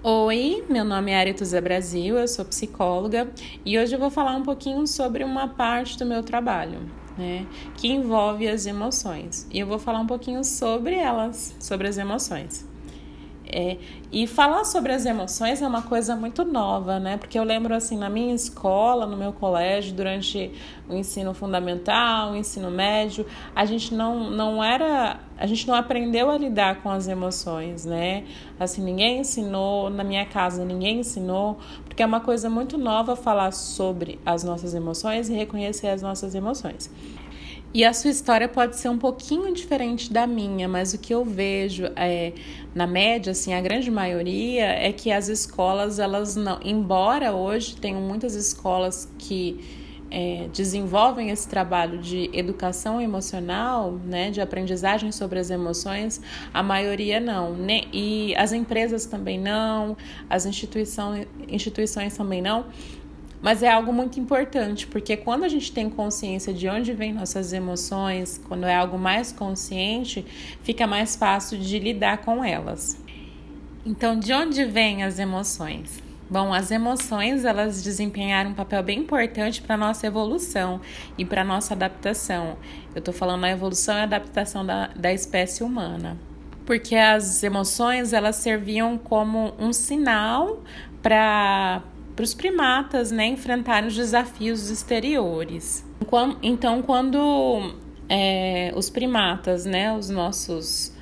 Oi, meu nome é Arituza Brasil, eu sou psicóloga e hoje eu vou falar um pouquinho sobre uma parte do meu trabalho, né, que envolve as emoções. E eu vou falar um pouquinho sobre elas, sobre as emoções. É, e falar sobre as emoções é uma coisa muito nova, né? Porque eu lembro assim, na minha escola, no meu colégio, durante o ensino fundamental, o ensino médio, a gente não, não era. A gente não aprendeu a lidar com as emoções, né? Assim, ninguém ensinou, na minha casa ninguém ensinou, porque é uma coisa muito nova falar sobre as nossas emoções e reconhecer as nossas emoções. E a sua história pode ser um pouquinho diferente da minha, mas o que eu vejo é, na média, assim, a grande maioria é que as escolas, elas não, embora hoje tenham muitas escolas que é, desenvolvem esse trabalho de educação emocional, né, de aprendizagem sobre as emoções, a maioria não. Né? E as empresas também não, as instituições, instituições também não. Mas é algo muito importante, porque quando a gente tem consciência de onde vêm nossas emoções, quando é algo mais consciente, fica mais fácil de lidar com elas. Então, de onde vêm as emoções? Bom, as emoções elas desempenharam um papel bem importante para a nossa evolução e para a nossa adaptação. Eu estou falando da evolução e adaptação da, da espécie humana. Porque as emoções elas serviam como um sinal para para os primatas né, enfrentarem os desafios exteriores. Então, quando é, os primatas, né, os nossos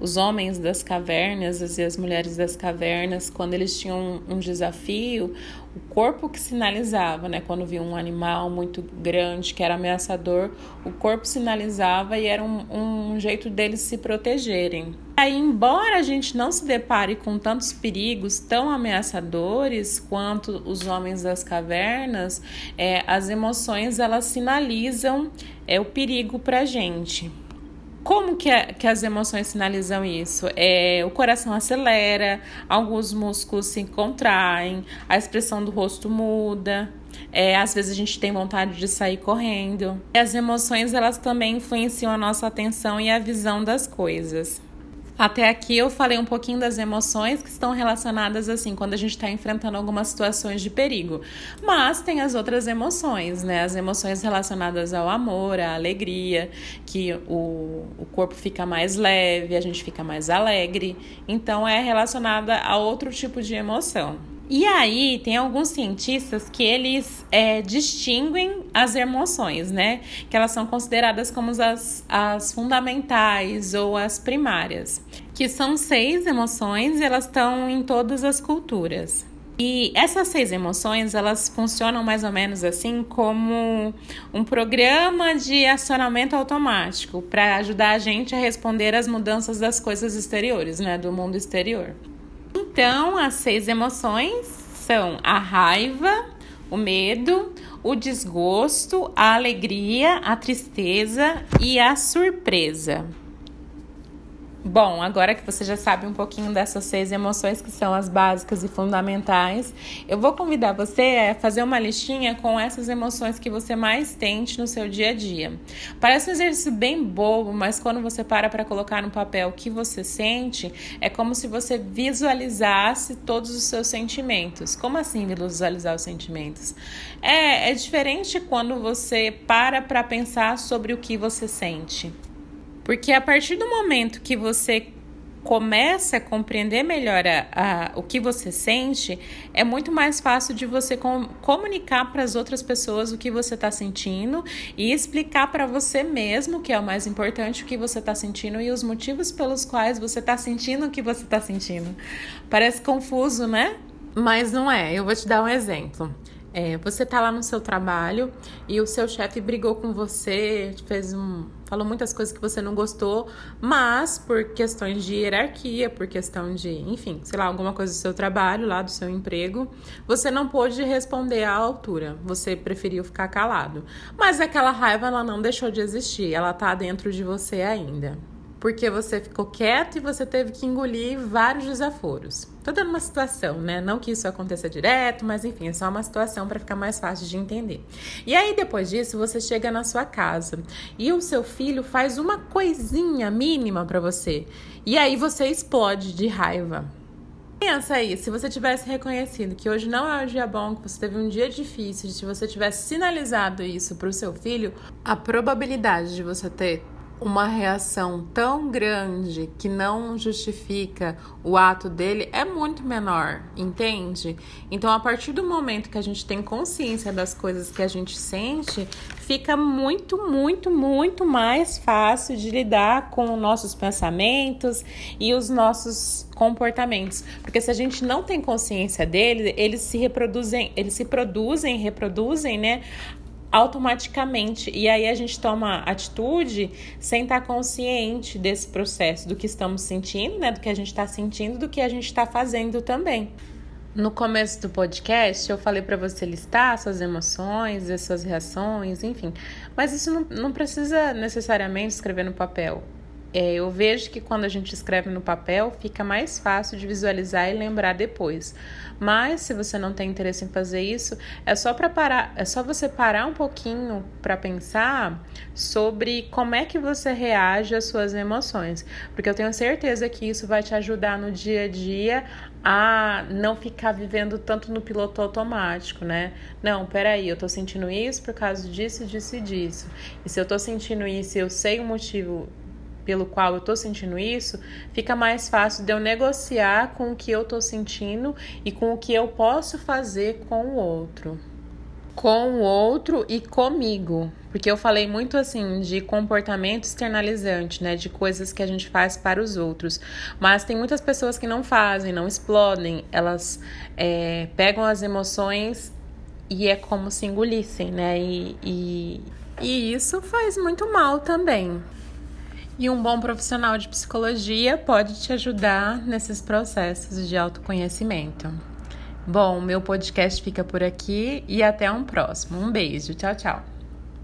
os homens das cavernas e as mulheres das cavernas, quando eles tinham um, desafio, o corpo que sinalizava, né? Quando via um animal muito grande que era ameaçador, o corpo sinalizava e era um, um jeito deles se protegerem. Aí, embora a gente não se depare com tantos perigos tão ameaçadores quanto os homens das cavernas, é, as emoções elas sinalizam é, o perigo para a gente. Como que, é, que as emoções sinalizam isso? É, o coração acelera, alguns músculos se contraem, a expressão do rosto muda. É, às vezes a gente tem vontade de sair correndo. E as emoções elas também influenciam a nossa atenção e a visão das coisas. Até aqui eu falei um pouquinho das emoções que estão relacionadas assim, quando a gente está enfrentando algumas situações de perigo. Mas tem as outras emoções, né? As emoções relacionadas ao amor, à alegria, que o, o corpo fica mais leve, a gente fica mais alegre. Então é relacionada a outro tipo de emoção. E aí tem alguns cientistas que eles é, distinguem as emoções, né? Que elas são consideradas como as, as fundamentais ou as primárias. Que são seis emoções e elas estão em todas as culturas. E essas seis emoções, elas funcionam mais ou menos assim como um programa de acionamento automático para ajudar a gente a responder às mudanças das coisas exteriores, né, do mundo exterior. Então, as seis emoções são a raiva, o medo, o desgosto, a alegria, a tristeza e a surpresa. Bom, agora que você já sabe um pouquinho dessas seis emoções que são as básicas e fundamentais, eu vou convidar você a fazer uma listinha com essas emoções que você mais tente no seu dia a dia. Parece um exercício bem bobo, mas quando você para para colocar no papel o que você sente, é como se você visualizasse todos os seus sentimentos. Como assim visualizar os sentimentos? É, é diferente quando você para para pensar sobre o que você sente. Porque a partir do momento que você começa a compreender melhor a, a, o que você sente, é muito mais fácil de você com, comunicar para as outras pessoas o que você está sentindo e explicar para você mesmo, que é o mais importante, o que você está sentindo e os motivos pelos quais você está sentindo o que você está sentindo. Parece confuso, né? Mas não é. Eu vou te dar um exemplo. É, você tá lá no seu trabalho e o seu chefe brigou com você, fez um, falou muitas coisas que você não gostou, mas por questões de hierarquia, por questão de, enfim, sei lá, alguma coisa do seu trabalho, lá do seu emprego, você não pôde responder à altura. Você preferiu ficar calado. Mas aquela raiva ela não deixou de existir, ela tá dentro de você ainda porque você ficou quieto e você teve que engolir vários desaforos. Tô dando uma situação, né? Não que isso aconteça direto, mas enfim, é só uma situação para ficar mais fácil de entender. E aí depois disso, você chega na sua casa e o seu filho faz uma coisinha mínima para você. E aí você explode de raiva. Pensa aí, se você tivesse reconhecido que hoje não é um dia bom, que você teve um dia difícil, se você tivesse sinalizado isso para o seu filho, a probabilidade de você ter uma reação tão grande que não justifica o ato dele é muito menor, entende? Então, a partir do momento que a gente tem consciência das coisas que a gente sente, fica muito, muito, muito mais fácil de lidar com nossos pensamentos e os nossos comportamentos. Porque se a gente não tem consciência dele, eles se reproduzem, eles se produzem, reproduzem, né, automaticamente. E aí a gente toma atitude sem estar consciente desse processo, do que estamos sentindo, né? Do que a gente está sentindo, do que a gente está fazendo também. No começo do podcast, eu falei para você listar suas emoções, as suas reações, enfim. Mas isso não, não precisa necessariamente escrever no papel. É, eu vejo que quando a gente escreve no papel fica mais fácil de visualizar e lembrar depois. Mas se você não tem interesse em fazer isso, é só para parar, é só você parar um pouquinho para pensar sobre como é que você reage às suas emoções, porque eu tenho certeza que isso vai te ajudar no dia a dia a não ficar vivendo tanto no piloto automático, né? Não, peraí, eu tô sentindo isso por causa disso, disso e disso. E se eu tô sentindo isso, eu sei o motivo pelo qual eu tô sentindo isso, fica mais fácil de eu negociar com o que eu tô sentindo e com o que eu posso fazer com o outro. Com o outro e comigo. Porque eu falei muito assim de comportamento externalizante, né? De coisas que a gente faz para os outros. Mas tem muitas pessoas que não fazem, não explodem. Elas é, pegam as emoções e é como se engolissem, né? E, e, e isso faz muito mal também. E um bom profissional de psicologia pode te ajudar nesses processos de autoconhecimento. Bom, meu podcast fica por aqui e até um próximo. Um beijo. Tchau, tchau.